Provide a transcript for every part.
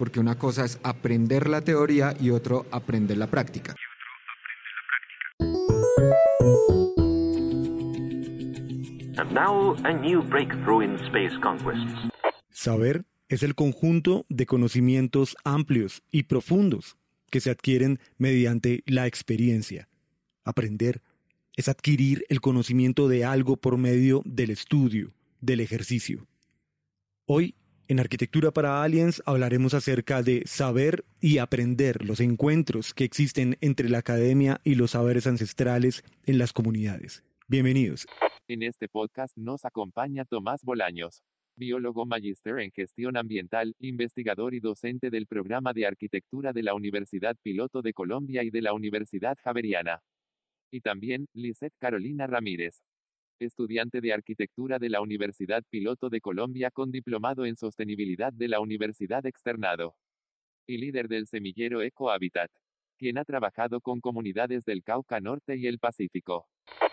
porque una cosa es aprender la teoría y otro aprender la práctica. Saber es el conjunto de conocimientos amplios y profundos que se adquieren mediante la experiencia. Aprender es adquirir el conocimiento de algo por medio del estudio, del ejercicio. Hoy, en Arquitectura para Aliens, hablaremos acerca de saber y aprender los encuentros que existen entre la academia y los saberes ancestrales en las comunidades. Bienvenidos. En este podcast nos acompaña Tomás Bolaños, biólogo magíster en gestión ambiental, investigador y docente del programa de arquitectura de la Universidad Piloto de Colombia y de la Universidad Javeriana. Y también, Lisette Carolina Ramírez, estudiante de arquitectura de la Universidad Piloto de Colombia con diplomado en sostenibilidad de la Universidad Externado. Y líder del semillero Eco Habitat, quien ha trabajado con comunidades del Cauca Norte y el Pacífico.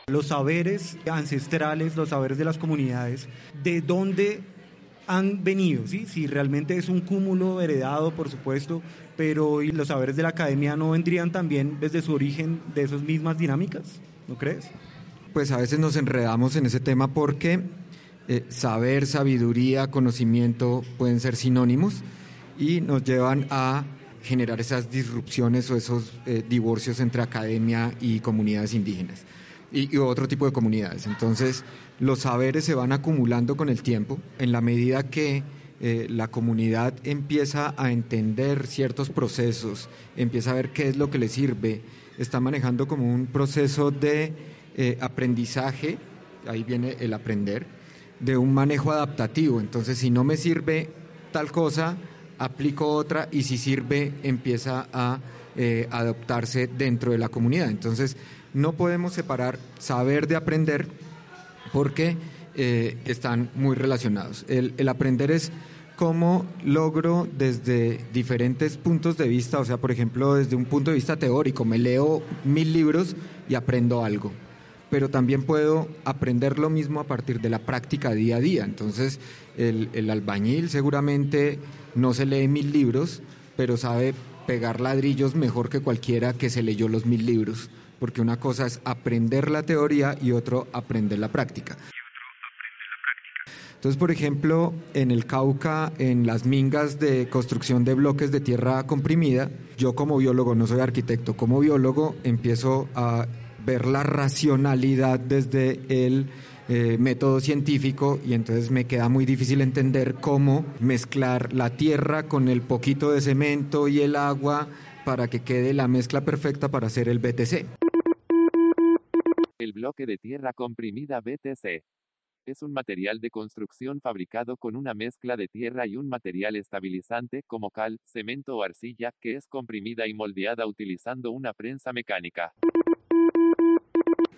Los saberes ancestrales, los saberes de las comunidades, ¿de dónde han venido, ¿sí? Si realmente es un cúmulo heredado, por supuesto, pero los saberes de la academia no vendrían también desde su origen de esas mismas dinámicas, ¿no crees? Pues a veces nos enredamos en ese tema porque eh, saber, sabiduría, conocimiento pueden ser sinónimos y nos llevan a generar esas disrupciones o esos eh, divorcios entre academia y comunidades indígenas y, otro tipo de comunidades. Entonces, los saberes se van acumulando con el tiempo en la medida que eh, la comunidad empieza a entender ciertos procesos, empieza a ver qué es lo que le sirve, está manejando como un proceso de eh, aprendizaje, ahí viene el aprender, de un manejo adaptativo. Entonces, si no me sirve tal cosa, aplico otra y si sirve, empieza a eh, adoptarse dentro de la comunidad. Entonces, no podemos separar saber de aprender porque eh, están muy relacionados. El, aprender es cómo logro desde diferentes puntos de vista, o sea, por ejemplo, desde un punto de vista teórico, me leo mil libros y aprendo algo, pero también puedo aprender lo mismo a partir de la práctica día a día. Entonces, el, el albañil seguramente no se lee mil libros, pero sabe pegar ladrillos mejor que cualquiera que se leyó los mil libros porque una cosa es aprender la teoría y otro aprender la práctica. Entonces, por ejemplo, en el Cauca, en las mingas de construcción de bloques de tierra comprimida, yo como biólogo, no soy arquitecto, como biólogo empiezo a ver la racionalidad desde el eh, método científico y entonces me queda muy difícil entender cómo mezclar la tierra con el poquito de cemento y el agua para que quede la mezcla perfecta para hacer el BTC. El bloque de tierra comprimida BTC es un material de construcción fabricado con una mezcla de tierra y un material estabilizante como cal, cemento o arcilla, que es comprimida y moldeada utilizando una prensa mecánica.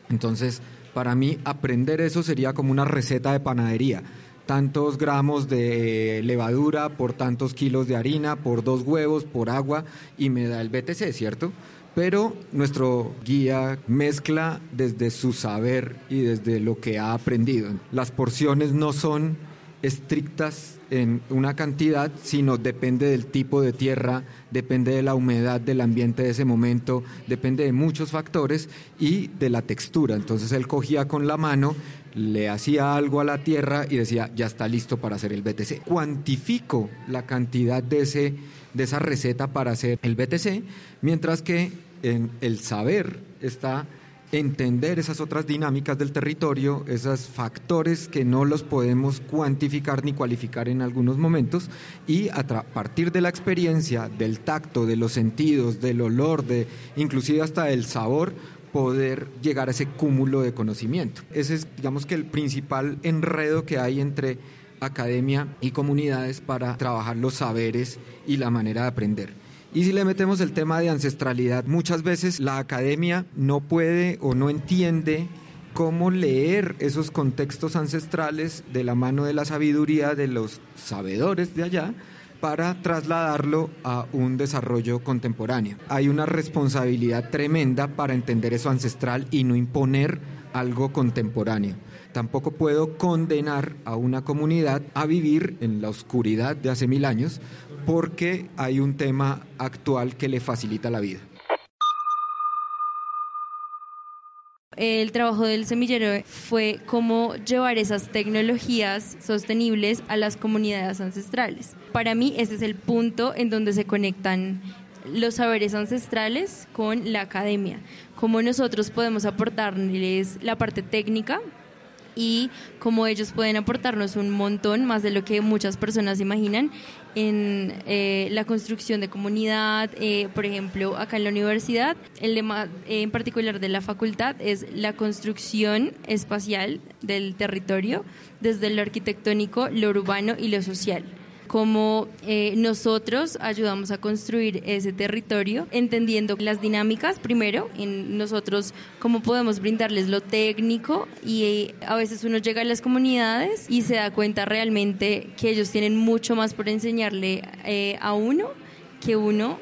Entonces, para mí, aprender eso sería como una receta de panadería tantos gramos de levadura por tantos kilos de harina, por dos huevos, por agua, y me da el BTC, ¿cierto? Pero nuestro guía mezcla desde su saber y desde lo que ha aprendido. Las porciones no son estrictas en una cantidad, sino depende del tipo de tierra, depende de la humedad del ambiente de ese momento, depende de muchos factores y de la textura. Entonces él cogía con la mano, le hacía algo a la tierra y decía, ya está listo para hacer el BTC. Cuantifico la cantidad de, ese, de esa receta para hacer el BTC, mientras que en el saber está entender esas otras dinámicas del territorio, esos factores que no los podemos cuantificar ni cualificar en algunos momentos y a partir de la experiencia, del tacto, de los sentidos, del olor, de inclusive hasta del sabor, poder llegar a ese cúmulo de conocimiento. Ese es, digamos que el principal enredo que hay entre academia y comunidades para trabajar los saberes y la manera de aprender. Y si le metemos el tema de ancestralidad, muchas veces la academia no puede o no entiende cómo leer esos contextos ancestrales de la mano de la sabiduría de los sabedores de allá para trasladarlo a un desarrollo contemporáneo. Hay una responsabilidad tremenda para entender eso ancestral y no imponer algo contemporáneo. Tampoco puedo condenar a una comunidad a vivir en la oscuridad de hace mil años porque hay un tema actual que le facilita la vida. el trabajo del semillero fue cómo llevar esas tecnologías sostenibles a las comunidades ancestrales. Para mí ese es el punto en donde se conectan los saberes ancestrales con la academia, cómo nosotros podemos aportarles la parte técnica y cómo ellos pueden aportarnos un montón más de lo que muchas personas imaginan en eh, la construcción de comunidad. Eh, por ejemplo, acá en la universidad, el lema eh, en particular de la facultad es la construcción espacial del territorio desde lo arquitectónico, lo urbano y lo social cómo eh, nosotros ayudamos a construir ese territorio, entendiendo las dinámicas primero, en nosotros cómo podemos brindarles lo técnico y eh, a veces uno llega a las comunidades y se da cuenta realmente que ellos tienen mucho más por enseñarle eh, a uno que uno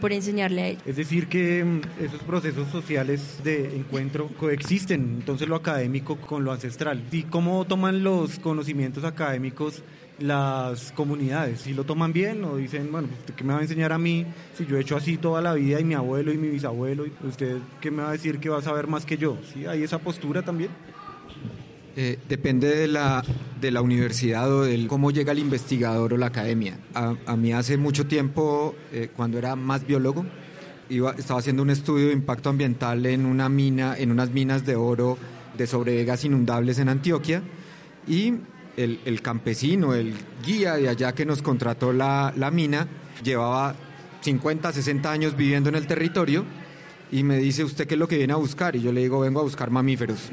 por enseñarle a ellos. Es decir, que mm, esos procesos sociales de encuentro coexisten, entonces lo académico con lo ancestral. ¿Y cómo toman los conocimientos académicos las comunidades, si lo toman bien o dicen, bueno, ¿usted qué me va a enseñar a mí si yo he hecho así toda la vida y mi abuelo y mi bisabuelo, usted qué me va a decir que va a saber más que yo? ¿Sí? ¿Hay esa postura también? Eh, depende de la, de la universidad o de cómo llega el investigador o la academia. A, mí hace mucho tiempo, eh, cuando era más biólogo, iba, estaba haciendo un estudio de impacto ambiental en una mina, en unas minas de oro de sobrevegas inundables en Antioquia y el, campesino, el guía de allá que nos contrató la, mina, llevaba 50, 60 años viviendo en el territorio y me dice, ¿usted qué es lo que viene a buscar? Y yo le digo, vengo a buscar mamíferos.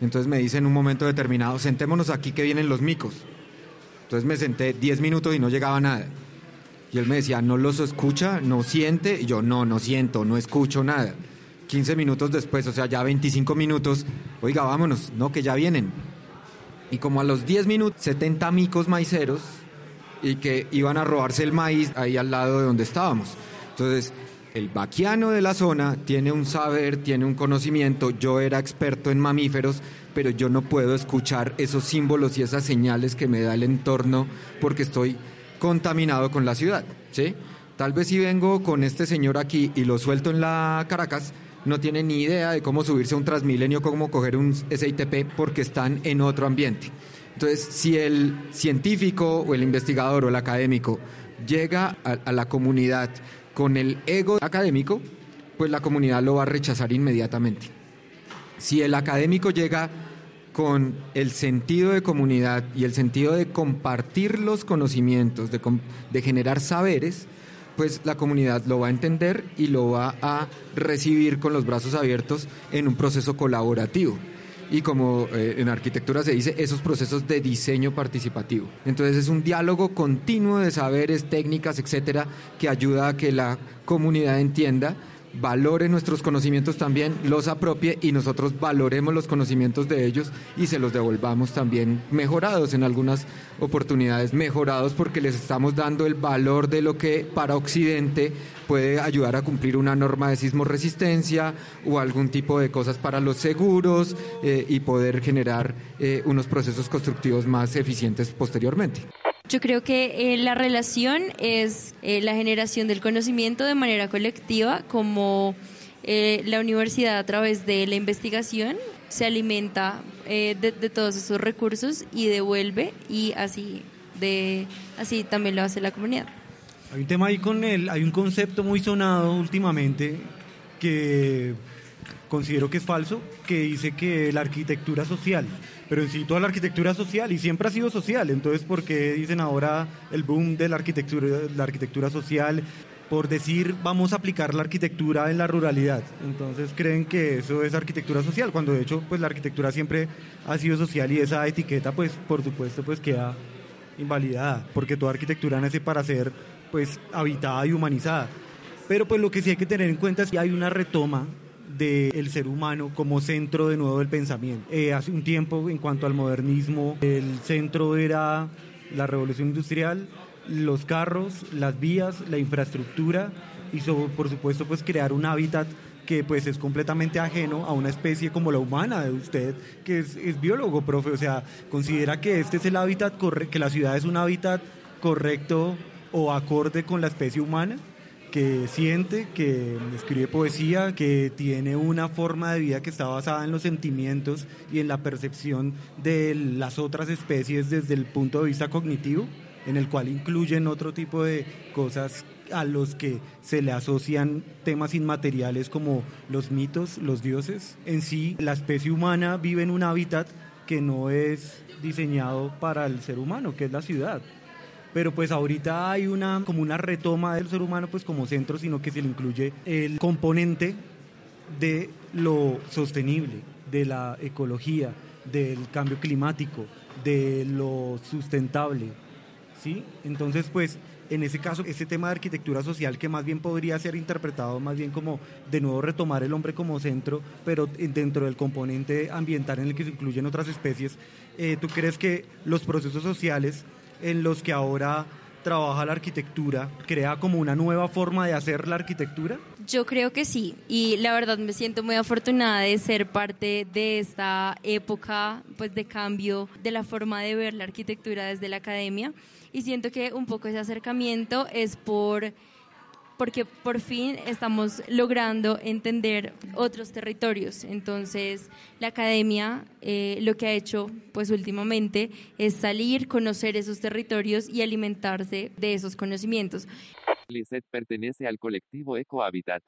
Entonces me dice en un momento determinado, sentémonos aquí que vienen los micos. Entonces me senté 10 minutos y no llegaba nada. Y él me decía, ¿no los escucha? ¿No siente? Y yo, no, no siento, no escucho nada. 15 minutos después, o sea, ya 25 minutos, oiga, vámonos, no, que ya vienen y como a los 10 minutos 70 micos maiceros y que iban a robarse el maíz ahí al lado de donde estábamos. Entonces, el vaquiano de la zona tiene un saber, tiene un conocimiento, yo era experto en mamíferos, pero yo no puedo escuchar esos símbolos y esas señales que me da el entorno porque estoy contaminado con la ciudad, ¿sí? Tal vez si vengo con este señor aquí y lo suelto en la Caracas, no tienen ni idea de cómo subirse a un Transmilenio, cómo coger un SITP, porque están en otro ambiente. Entonces, si el científico o el investigador o el académico llega a, la comunidad con el ego académico, pues la comunidad lo va a rechazar inmediatamente. Si el académico llega con el sentido de comunidad y el sentido de compartir los conocimientos, de generar saberes, pues la comunidad lo va a entender y lo va a recibir con los brazos abiertos en un proceso colaborativo. Y como eh, en arquitectura se dice, esos procesos de diseño participativo. Entonces es un diálogo continuo de saberes, técnicas, etcétera, que ayuda a que la comunidad entienda valore nuestros conocimientos también, los apropie y nosotros valoremos los conocimientos de ellos y se los devolvamos también mejorados en algunas oportunidades, mejorados porque les estamos dando el valor de lo que para Occidente puede ayudar a cumplir una norma de sismo resistencia o algún tipo de cosas para los seguros eh, y poder generar eh, unos procesos constructivos más eficientes posteriormente. Yo creo que eh, la relación es eh, la generación del conocimiento de manera colectiva, como eh, la universidad a través de la investigación se alimenta de, de, todos esos recursos y devuelve y así de así también lo hace la comunidad. Hay un tema ahí con él, hay un concepto muy sonado últimamente que considero que es falso, que dice que la arquitectura social pero sí toda la arquitectura social y siempre ha sido social. Entonces, ¿por qué dicen ahora el boom de la arquitectura, la arquitectura social? Por decir, vamos a aplicar la arquitectura en la ruralidad. Entonces, creen que eso es arquitectura social, cuando de hecho, pues la arquitectura siempre ha sido social y esa etiqueta, pues, por supuesto, pues queda invalidada, porque toda arquitectura nace para ser, pues, habitada y humanizada. Pero pues lo que sí hay que tener en cuenta es que hay una retoma del ser humano como centro de nuevo del pensamiento. Eh, hace un tiempo, en cuanto al modernismo, el centro era la revolución industrial, los carros, las vías, la infraestructura y por supuesto pues crear un hábitat que pues es completamente ajeno a una especie como la humana de usted, que es, biólogo, profe. O sea, considera que este es el hábitat correcto, que la ciudad es un hábitat correcto o acorde con la especie humana que siente, que escribe poesía, que tiene una forma de vida que está basada en los sentimientos y en la percepción de las otras especies desde el punto de vista cognitivo, en el cual incluyen otro tipo de cosas a los que se le asocian temas inmateriales como los mitos, los dioses. En sí, la especie humana vive en un hábitat que no es diseñado para el ser humano, que es la ciudad pero pues ahorita hay una como una retoma del ser humano pues como centro, sino que se le incluye el componente de lo sostenible, de la ecología, del cambio climático, de lo sustentable, ¿sí? Entonces, pues en ese caso, ese tema de arquitectura social que más bien podría ser interpretado más bien como de nuevo retomar el hombre como centro, pero dentro del componente ambiental en el que se incluyen otras especies, eh, ¿tú crees que los procesos sociales en los que ahora trabaja la arquitectura, crea como una nueva forma de hacer la arquitectura? Yo creo que sí, y la verdad me siento muy afortunada de ser parte de esta época pues de cambio de la forma de ver la arquitectura desde la academia y siento que un poco ese acercamiento es por porque por fin estamos logrando entender otros territorios. Entonces, la academia eh, lo que ha hecho pues últimamente es salir, conocer esos territorios y alimentarse de esos conocimientos. Lisette pertenece al colectivo Ecohabitat,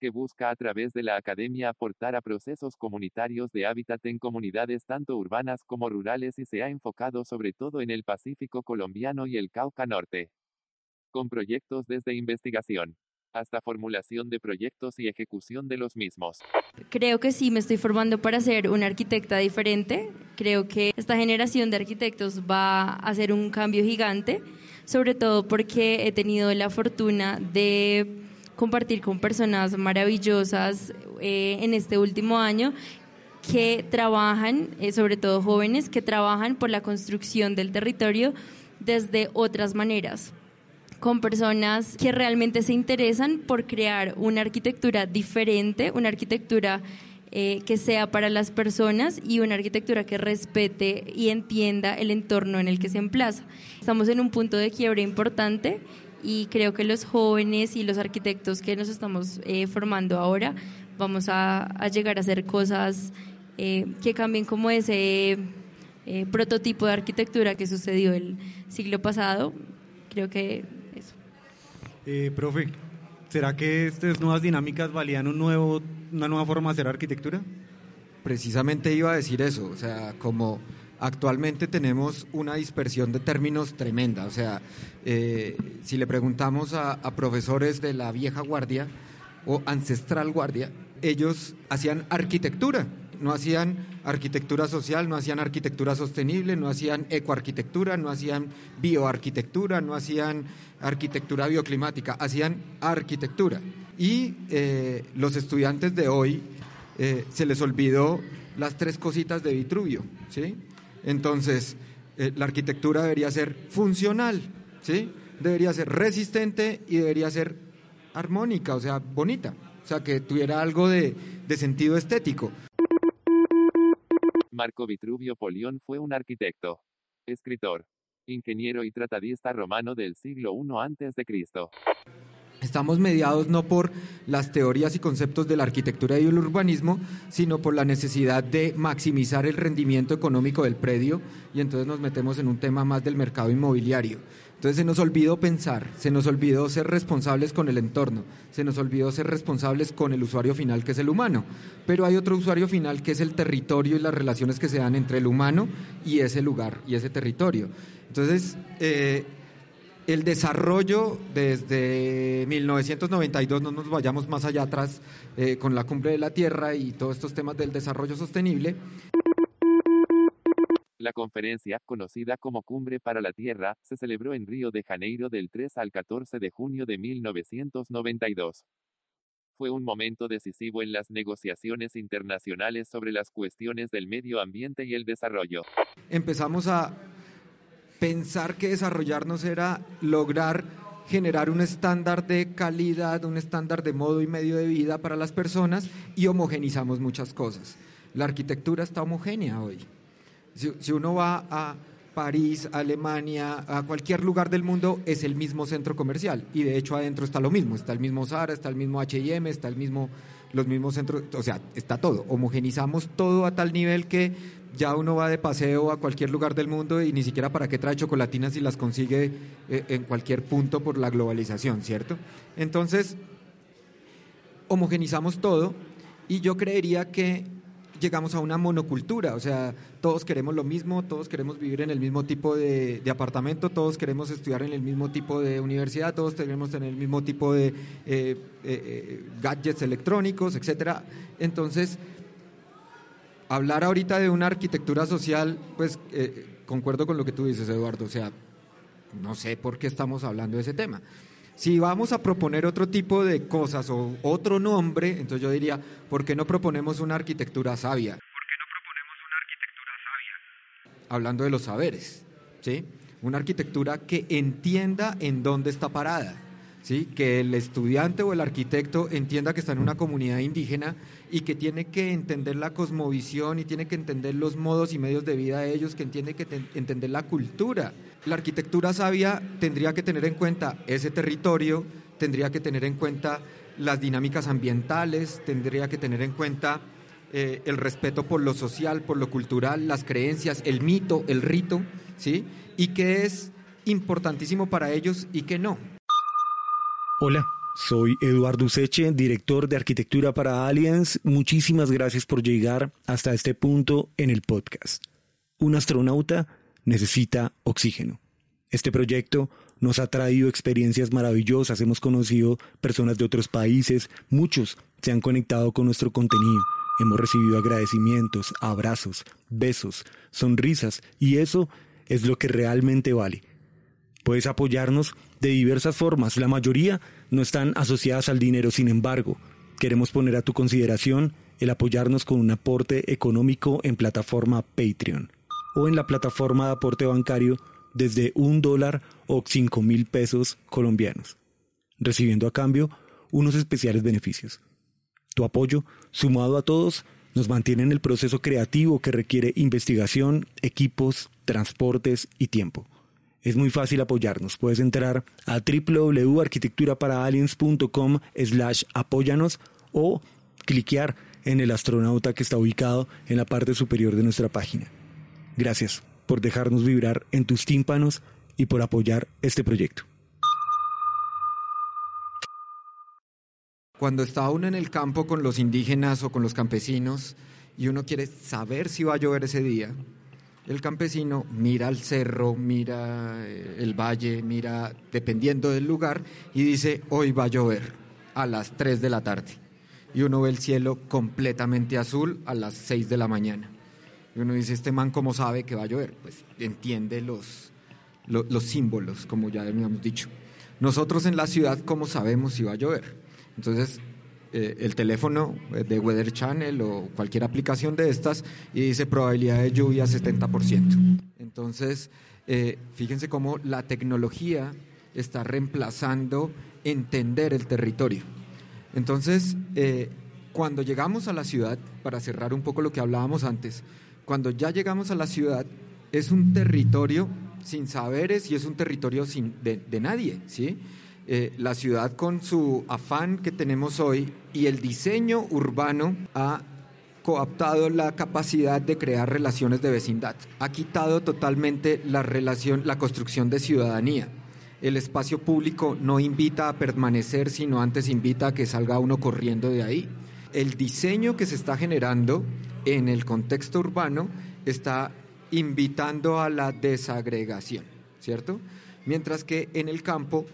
que busca a través de la academia aportar a procesos comunitarios de hábitat en comunidades tanto urbanas como rurales y se ha enfocado sobre todo en el Pacífico colombiano y el Cauca Norte con proyectos desde investigación hasta formulación de proyectos y ejecución de los mismos. Creo que sí, me estoy formando para ser una arquitecta diferente. Creo que esta generación de arquitectos va a hacer un cambio gigante, sobre todo porque he tenido la fortuna de compartir con personas maravillosas eh, en este último año que trabajan, eh, sobre todo jóvenes, que trabajan por la construcción del territorio desde otras maneras con personas que realmente se interesan por crear una arquitectura diferente, una arquitectura eh, que sea para las personas y una arquitectura que respete y entienda el entorno en el que se emplaza. Estamos en un punto de quiebre importante y creo que los jóvenes y los arquitectos que nos estamos eh, formando ahora vamos a, llegar a hacer cosas eh, que cambien como ese prototipo de arquitectura que sucedió el siglo pasado. Creo que eh, profe, ¿será que estas nuevas dinámicas valían un nuevo, una nueva forma de hacer arquitectura? Precisamente iba a decir eso, o sea, como actualmente tenemos una dispersión de términos tremenda, o sea, eh, si le preguntamos a, a profesores de la vieja guardia o ancestral guardia, ellos hacían arquitectura, no hacían arquitectura social, no hacían arquitectura sostenible, no hacían ecoarquitectura, no hacían bioarquitectura, no hacían arquitectura bioclimática, hacían arquitectura. Y eh, los estudiantes de hoy eh, se les olvidó las tres cositas de Vitruvio, ¿sí? Entonces, eh, la arquitectura debería ser funcional, ¿sí? Debería ser resistente y debería ser armónica, o sea, bonita, o sea, que tuviera algo de sentido estético. Marco Vitruvio Polión fue un arquitecto, escritor, ingeniero y tratadista romano del siglo I a.C. Estamos mediados no por las teorías y conceptos de la arquitectura y el urbanismo, sino por la necesidad de maximizar el rendimiento económico del predio y entonces nos metemos en un tema más del mercado inmobiliario. Entonces se nos olvidó pensar, se nos olvidó ser responsables con el entorno, se nos olvidó ser responsables con el usuario final que es el humano. Pero hay otro usuario final que es el territorio y las relaciones que se dan entre el humano y ese lugar y ese territorio. Entonces, eh, el desarrollo desde 1992, no nos vayamos más allá atrás eh, con la cumbre de la Tierra y todos estos temas del desarrollo sostenible. La conferencia, conocida como Cumbre para la Tierra, se celebró en Río de Janeiro del 3 al 14 de junio de 1992. Fue un momento decisivo en las negociaciones internacionales sobre las cuestiones del medio ambiente y el desarrollo. Empezamos a pensar que desarrollarnos era lograr generar un estándar de calidad, un estándar de modo y medio de vida para las personas y homogenizamos muchas cosas. La arquitectura está homogénea hoy. Si, uno va a París, Alemania, a cualquier lugar del mundo, es el mismo centro comercial. Y de hecho adentro está lo mismo. Está el mismo Zara, está el mismo HM, está el mismo, los mismos centros, o sea, está todo. Homogenizamos todo a tal nivel que ya uno va de paseo a cualquier lugar del mundo y ni siquiera para qué trae chocolatinas si las consigue eh, en cualquier punto por la globalización, ¿cierto? Entonces, homogenizamos todo y yo creería que llegamos a una monocultura, o sea, todos queremos lo mismo, todos queremos vivir en el mismo tipo de, apartamento, todos queremos estudiar en el mismo tipo de universidad, todos queremos tener el mismo tipo de eh, eh, gadgets electrónicos, etcétera. Entonces, hablar ahorita de una arquitectura social, pues eh, concuerdo con lo que tú dices, Eduardo, o sea, no sé por qué estamos hablando de ese tema. Si vamos a proponer otro tipo de cosas o otro nombre, entonces yo diría, ¿por qué no proponemos una arquitectura sabia? ¿Por qué no proponemos una arquitectura sabia? Hablando de los saberes, ¿sí? Una arquitectura que entienda en dónde está parada ¿sí? que el estudiante o el arquitecto entienda que está en una comunidad indígena y que tiene que entender la cosmovisión y tiene que entender los modos y medios de vida de ellos, que entiende que entender la cultura. La arquitectura sabia tendría que tener en cuenta ese territorio, tendría que tener en cuenta las dinámicas ambientales, tendría que tener en cuenta eh, el respeto por lo social, por lo cultural, las creencias, el mito, el rito, ¿sí? Y que es importantísimo para ellos y que no. Hola, soy Eduardo Useche, director de Arquitectura para Aliens. Muchísimas gracias por llegar hasta este punto en el podcast. Un astronauta necesita oxígeno. Este proyecto nos ha traído experiencias maravillosas, hemos conocido personas de otros países, muchos se han conectado con nuestro contenido, hemos recibido agradecimientos, abrazos, besos, sonrisas y eso es lo que realmente vale. Puedes apoyarnos de diversas formas. La mayoría no están asociadas al dinero. Sin embargo, queremos poner a tu consideración el apoyarnos con un aporte económico en plataforma Patreon o en la plataforma de aporte bancario desde un dólar o cinco mil pesos colombianos, recibiendo a cambio unos especiales beneficios. Tu apoyo, sumado a todos, nos mantiene en el proceso creativo que requiere investigación, equipos, transportes y tiempo es muy fácil apoyarnos. Puedes entrar a www.arquitecturaparaaliens.com slash apóyanos o cliquear en el astronauta que está ubicado en la parte superior de nuestra página. Gracias por dejarnos vibrar en tus tímpanos y por apoyar este proyecto. Cuando está uno en el campo con los indígenas o con los campesinos y uno quiere saber si va a llover ese día, el campesino mira al cerro, mira eh, el valle, mira dependiendo del lugar y dice, hoy va a llover a las 3 de la tarde. Y uno ve el cielo completamente azul a las 6 de la mañana. Y uno dice, este man cómo sabe que va a llover? Pues entiende los, los, símbolos, como ya habíamos dicho. Nosotros en la ciudad, ¿cómo sabemos si va a llover? Entonces, eh, el teléfono eh, de Weather Channel o cualquier aplicación de estas y dice probabilidad de lluvia 70%. Entonces, eh, fíjense cómo la tecnología está reemplazando entender el territorio. Entonces, cuando llegamos a la ciudad, para cerrar un poco lo que hablábamos antes, cuando ya llegamos a la ciudad, es un territorio sin saberes y es un territorio sin, de, de nadie, ¿sí? Eh, la ciudad con su afán que tenemos hoy y el diseño urbano ha coaptado la capacidad de crear relaciones de vecindad. Ha quitado totalmente la relación, la construcción de ciudadanía. El espacio público no invita a permanecer, sino antes invita a que salga uno corriendo de ahí. El diseño que se está generando en el contexto urbano está invitando a la desagregación, ¿cierto? Mientras que en el campo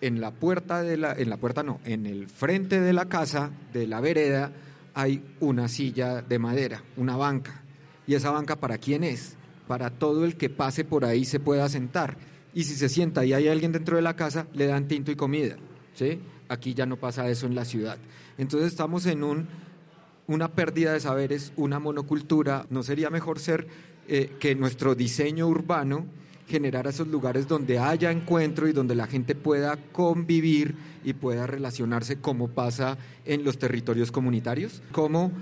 en la puerta de la, en la puerta no, en el frente de la casa, de la vereda, hay una silla de madera, una banca. ¿Y esa banca para quién es? Para todo el que pase por ahí se pueda sentar. Y si se sienta y hay alguien dentro de la casa, le dan tinto y comida. ¿sí? Aquí ya no pasa eso en la ciudad. Entonces estamos en un, una pérdida de saberes, una monocultura. ¿No sería mejor ser eh, que nuestro diseño urbano generar esos lugares donde haya encuentro y donde la gente pueda convivir y pueda relacionarse como pasa en los territorios comunitarios, como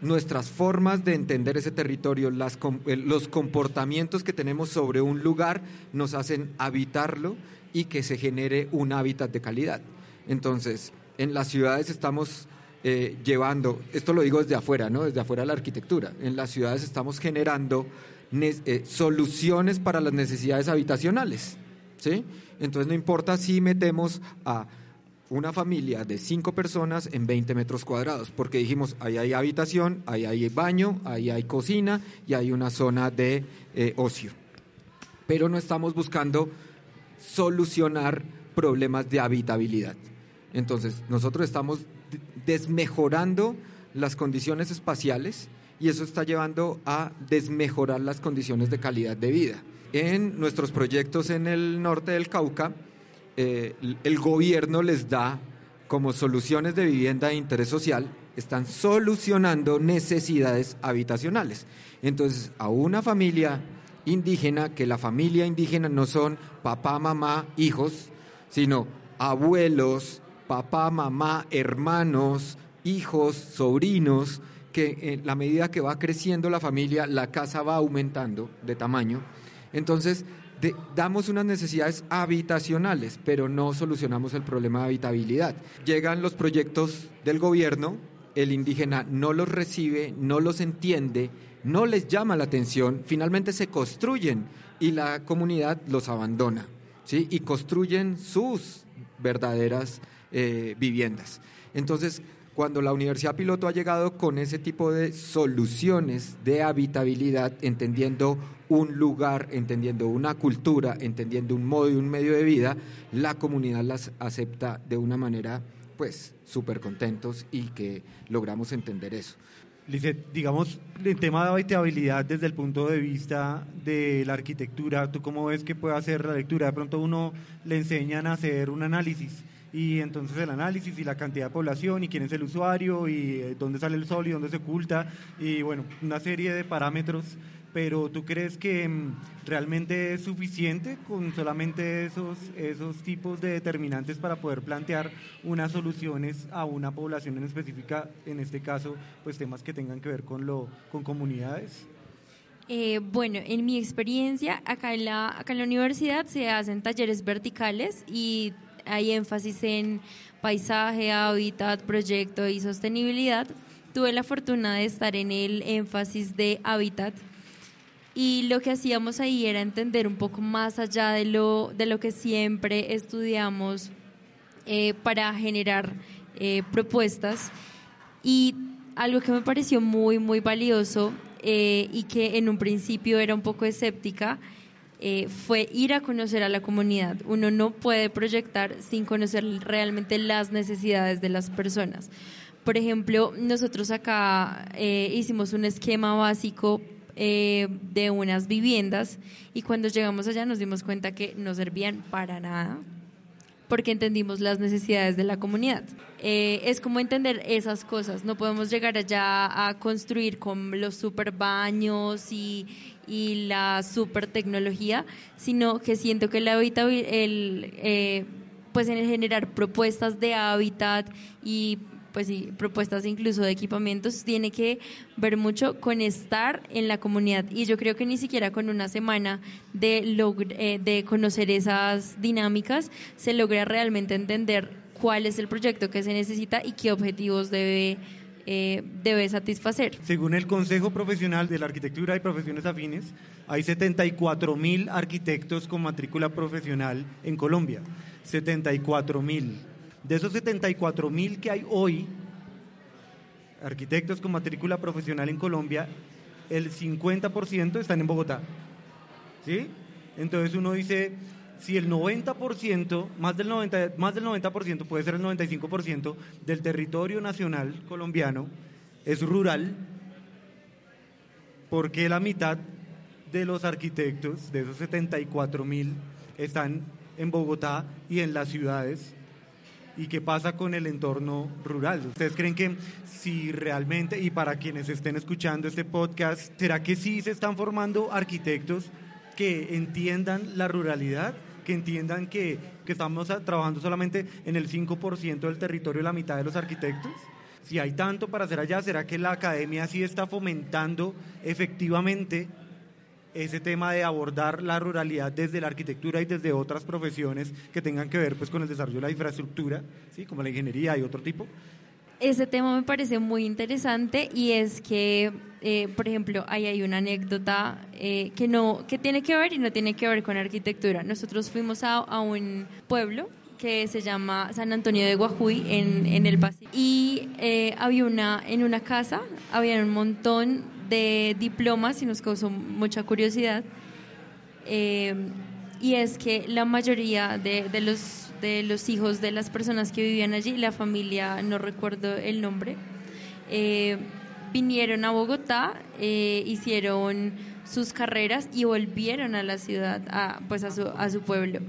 nuestras formas de entender ese territorio, eh, los comportamientos que tenemos sobre un lugar nos hacen habitarlo y que se genere un hábitat de calidad. Entonces, en las ciudades estamos eh, llevando, esto lo digo desde afuera, ¿no? Desde afuera de la arquitectura. En las ciudades estamos generando eh, soluciones para las necesidades habitacionales. ¿sí? Entonces no importa si metemos a una familia de cinco personas en 20 metros cuadrados, porque dijimos, ahí hay habitación, ahí hay baño, ahí hay cocina y hay una zona de eh, ocio. Pero no estamos buscando solucionar problemas de habitabilidad. Entonces, nosotros estamos desmejorando las condiciones espaciales y eso está llevando a desmejorar las condiciones de calidad de vida. En nuestros proyectos en el norte del Cauca, eh, el gobierno les da como soluciones de vivienda de interés social, están solucionando necesidades habitacionales. Entonces, a una familia indígena, que la familia indígena no son papá, mamá, hijos, sino abuelos, papá, mamá, hermanos, hijos, sobrinos, que en la medida que va creciendo la familia, la casa va aumentando de tamaño. Entonces, damos unas necesidades habitacionales, pero no solucionamos el problema de habitabilidad. Llegan los proyectos del gobierno, el indígena no los recibe, no los entiende, no les llama la atención, finalmente se construyen y la comunidad los abandona, ¿sí? Y construyen sus verdaderas eh, viviendas. Entonces, cuando la Universidad Piloto ha llegado con ese tipo de soluciones de habitabilidad, entendiendo un lugar, entendiendo una cultura, entendiendo un modo y un medio de vida, la comunidad las acepta de una manera, pues, súper contentos y que logramos entender eso. Lizeth, digamos, el tema de habitabilidad desde el punto de vista de la arquitectura, ¿tú cómo ves que puede hacer la lectura? De pronto uno le enseñan a hacer un análisis y entonces el análisis y la cantidad de población y quién es el usuario y eh, dónde sale el sol y dónde se oculta y bueno, una serie de parámetros, pero ¿tú crees que mm, realmente es suficiente con solamente esos, esos tipos de determinantes para poder plantear unas soluciones a una población en específica, en este caso, pues temas que tengan que ver con, lo, con comunidades? Eh, bueno, en mi experiencia, acá en, la, acá en la universidad se hacen talleres verticales y hay énfasis en paisaje, hábitat, proyecto y sostenibilidad. Tuve la fortuna de estar en el énfasis de hábitat y lo que hacíamos ahí era entender un poco más allá de lo, de lo que siempre estudiamos eh, para generar eh, propuestas y algo que me pareció muy, muy valioso eh, y que en un principio era un poco escéptica eh, fue ir a conocer a la comunidad. Uno no puede proyectar sin conocer realmente las necesidades de las personas. Por ejemplo, nosotros acá eh, hicimos un esquema básico eh, de unas viviendas y cuando llegamos allá nos dimos cuenta que no servían para nada porque entendimos las necesidades de la comunidad. es como entender esas cosas. No podemos llegar allá a construir con los super baños y, y la super tecnología, sino que siento que la el, eh, pues en el generar propuestas de hábitat y pues sí, propuestas incluso de equipamientos, tiene que ver mucho con estar en la comunidad. Y yo creo que ni siquiera con una semana de, eh, de conocer esas dinámicas se logra realmente entender cuál es el proyecto que se necesita y qué objetivos debe eh, debe satisfacer. Según el Consejo Profesional de la Arquitectura y Profesiones Afines, hay 74 mil arquitectos con matrícula profesional en Colombia. 74 mil. De esos 74 mil que hay hoy, arquitectos con matrícula profesional en Colombia, el 50% están en Bogotá. ¿Sí? Entonces uno dice, si el 90%, más del 90%, más del 90%, puede ser el 95% del territorio nacional colombiano es rural, porque la mitad de los arquitectos, de esos 74 mil, están en Bogotá y en las ciudades? ¿Y qué pasa con el entorno rural? ¿Ustedes creen que si realmente, y para quienes estén escuchando este podcast, ¿será que sí se están formando arquitectos que entiendan la ruralidad, que entiendan que, que estamos trabajando solamente en el 5% del territorio, la mitad de los arquitectos. Si hay tanto para hacer allá, ¿será que la academia sí está fomentando efectivamente ese tema de abordar la ruralidad desde la arquitectura y desde otras profesiones que tengan que ver pues, con el desarrollo de la infraestructura, ¿sí? como la ingeniería y otro tipo? Ese tema me parece muy interesante y es que, eh, por ejemplo, ahí hay una anécdota eh, que, no, que tiene que ver y no tiene que ver con arquitectura. Nosotros fuimos a, a un pueblo que se llama San Antonio de Guajuy en, en el Pacífico y eh, había una, en una casa, había un montón de diplomas y nos causó mucha curiosidad. Y es que la mayoría de, de, los, de los hijos de las personas que vivían allí, la familia, no recuerdo el nombre, vinieron a Bogotá, eh, hicieron sus carreras y volvieron a la ciudad, a, pues a su, a su pueblo.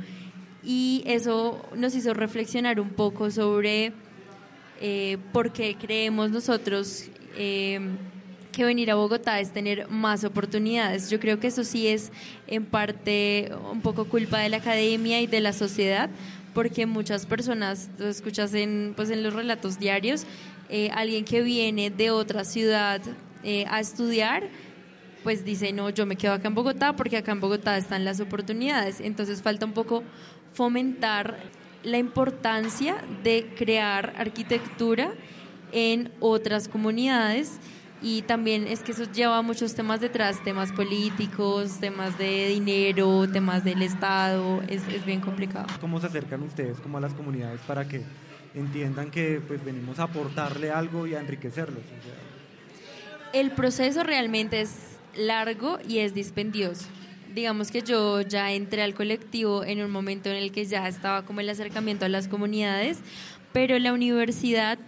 Y eso nos hizo reflexionar un poco sobre por qué creemos nosotros que venir a Bogotá es tener más oportunidades. Yo creo que eso sí es en parte un poco culpa de la academia y de la sociedad, porque muchas personas, lo escuchas en, pues en los relatos diarios, eh, alguien que viene de otra ciudad eh, a estudiar, pues dice, no, yo me quedo acá en Bogotá porque acá en Bogotá están las oportunidades. Entonces falta un poco fomentar la importancia de crear arquitectura en otras comunidades y también es que eso lleva muchos temas detrás, temas políticos, temas de dinero, temas del Estado, es, es bien complicado. ¿Cómo se acercan ustedes como a las comunidades para que entiendan que pues venimos a aportarle algo y a enriquecerlos? El proceso realmente es largo y es dispendioso. Digamos que yo ya entré al colectivo en un momento en el que ya estaba como el acercamiento a las comunidades, pero la universidad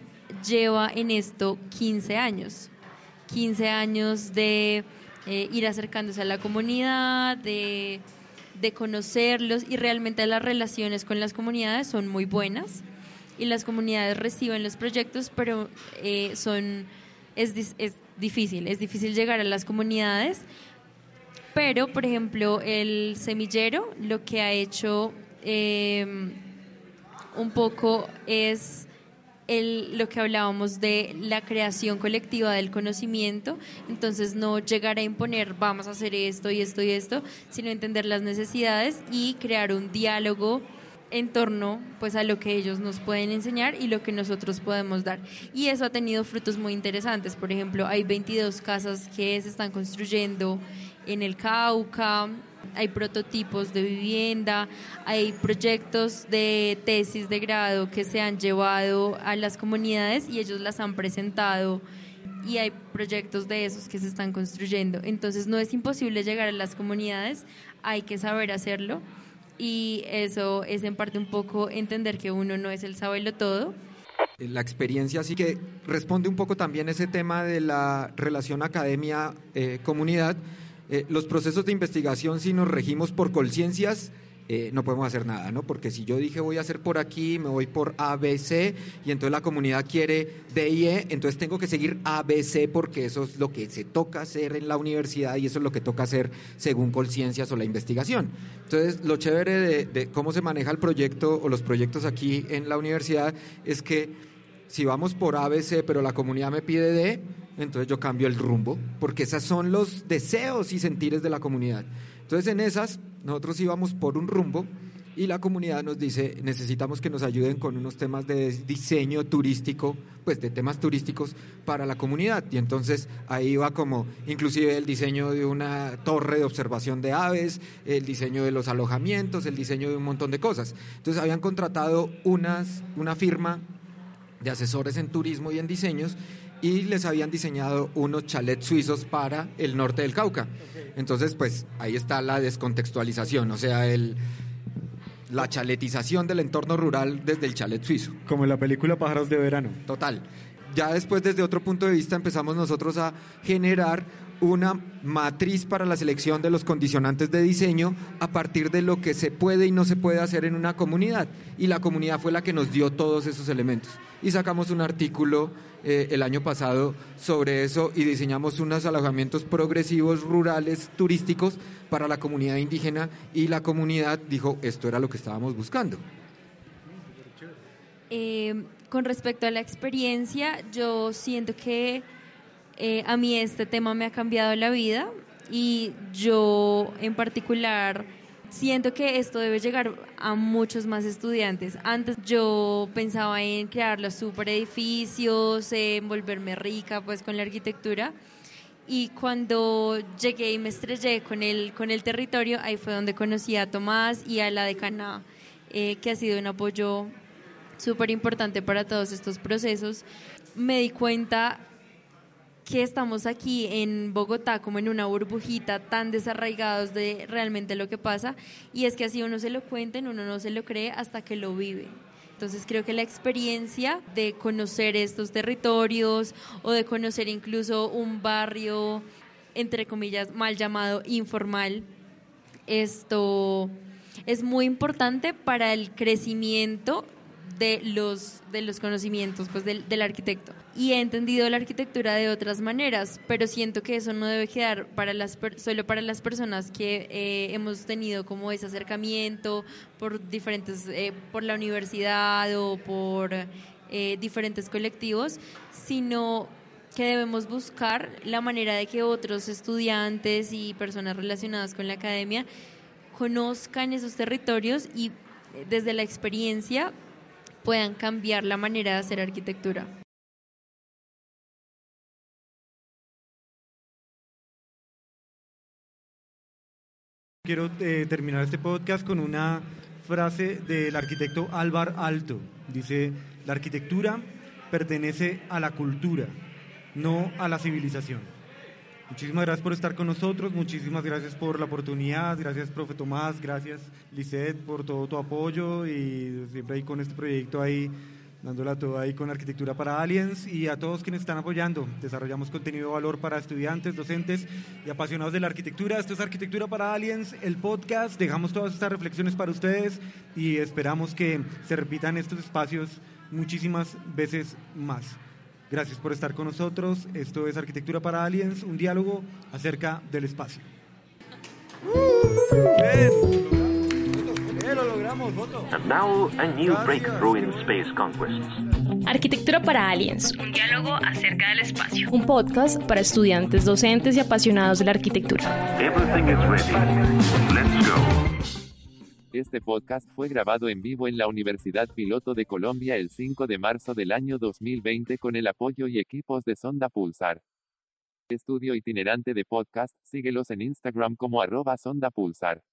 lleva en esto 15 años. 15 años de eh, ir acercándose a la comunidad, de, conocerlos y realmente las relaciones con las comunidades son muy buenas y las comunidades reciben los proyectos, pero eh, son es, es difícil, es difícil llegar a las comunidades. Pero, por ejemplo, el semillero lo que ha hecho eh, un poco es el, lo que hablábamos de la creación colectiva del conocimiento, entonces no llegar a imponer vamos a hacer esto y esto y esto, sino entender las necesidades y crear un diálogo en torno pues a lo que ellos nos pueden enseñar y lo que nosotros podemos dar. Y eso ha tenido frutos muy interesantes. Por ejemplo, hay 22 casas que se están construyendo en el Cauca, hay prototipos de vivienda, hay proyectos de tesis de grado que se han llevado a las comunidades y ellos las han presentado y hay proyectos de esos que se están construyendo. Entonces no es imposible llegar a las comunidades, hay que saber hacerlo y eso es en parte un poco entender que uno no es el sabelo todo. La experiencia sí que responde un poco también ese tema de la relación academia-comunidad. Eh, los procesos de investigación, si nos regimos por conciencias, eh, no podemos hacer nada, ¿no? Porque si yo dije voy a hacer por aquí, me voy por ABC y entonces la comunidad quiere D E, entonces tengo que seguir ABC porque eso es lo que se toca hacer en la universidad y eso es lo que toca hacer según conciencias o la investigación. Entonces, lo chévere de, de cómo se maneja el proyecto o los proyectos aquí en la universidad es que si vamos por ABC pero la comunidad me pide D, entonces yo cambio el rumbo, porque esos son los deseos y sentires de la comunidad. Entonces en esas nosotros íbamos por un rumbo y la comunidad nos dice, necesitamos que nos ayuden con unos temas de diseño turístico, pues de temas turísticos para la comunidad. Y entonces ahí va como inclusive el diseño de una torre de observación de aves, el diseño de los alojamientos, el diseño de un montón de cosas. Entonces habían contratado una firma de asesores en turismo y en diseños y les habían diseñado unos chalets suizos para el norte del Cauca. Entonces, pues ahí está la descontextualización, o sea, el, la chaletización del entorno rural desde el chalet suizo. Como en la película Pájaros de Verano. Total. Ya después, desde otro punto de vista, empezamos nosotros a generar una matriz para la selección de los condicionantes de diseño a partir de lo que se puede y no se puede hacer en una comunidad. Y la comunidad fue la que nos dio todos esos elementos. Y sacamos un artículo eh, el año pasado sobre eso y diseñamos unos alojamientos progresivos rurales turísticos para la comunidad indígena y la comunidad dijo esto era lo que estábamos buscando. Eh, con respecto a la experiencia, yo siento que eh, a mí este tema me ha cambiado la vida y yo en particular siento que esto debe llegar a muchos más estudiantes. Antes yo pensaba en crear los super edificios, en volverme rica pues con la arquitectura. Y cuando llegué y me estrellé con el, con el territorio, ahí fue donde conocí a Tomás y a la decana, eh, que ha sido un apoyo súper importante para todos estos procesos. Me di cuenta que estamos aquí en Bogotá como en una burbujita tan desarraigados de realmente lo que pasa y es que así uno se lo cuenten, uno no se lo cree hasta que lo vive. Entonces creo que la experiencia de conocer estos territorios o de conocer incluso un barrio, entre comillas, mal llamado informal, esto es muy importante para el crecimiento de los, de los conocimientos pues, del, del, arquitecto. Y he entendido la arquitectura de otras maneras, pero siento que eso no debe quedar para las, solo para las personas que eh, hemos tenido como ese acercamiento por diferentes, eh, por la universidad o por eh, diferentes colectivos, sino que debemos buscar la manera de que otros estudiantes y personas relacionadas con la academia conozcan esos territorios y desde la experiencia puedan cambiar la manera de hacer arquitectura. Quiero eh, terminar este podcast con una frase del arquitecto Álvar Alto. Dice, la arquitectura pertenece a la cultura, no a la civilización. Muchísimas gracias por estar con nosotros, muchísimas gracias por la oportunidad, gracias profe Tomás, gracias Lisette por todo tu apoyo y siempre ahí con este proyecto ahí, dándola todo ahí con Arquitectura para Aliens y a todos quienes están apoyando. Desarrollamos contenido de valor para estudiantes, docentes y apasionados de la arquitectura. Esto es Arquitectura para Aliens, el podcast. Dejamos todas estas reflexiones para ustedes y esperamos que se repitan estos espacios muchísimas veces más. Gracias por estar con nosotros. Esto es Arquitectura para Aliens, un diálogo acerca del espacio. And now a new breakthrough in space conquests. Arquitectura para Aliens, un diálogo acerca del espacio. Un podcast para estudiantes, docentes y apasionados de la arquitectura. Everything is ready. Let's go. Este podcast fue grabado en vivo en la Universidad Piloto de Colombia el 5 de marzo del año 2020 con el apoyo y equipos de Sonda Pulsar. Estudio itinerante de podcast, síguelos en Instagram como arroba Sonda Pulsar.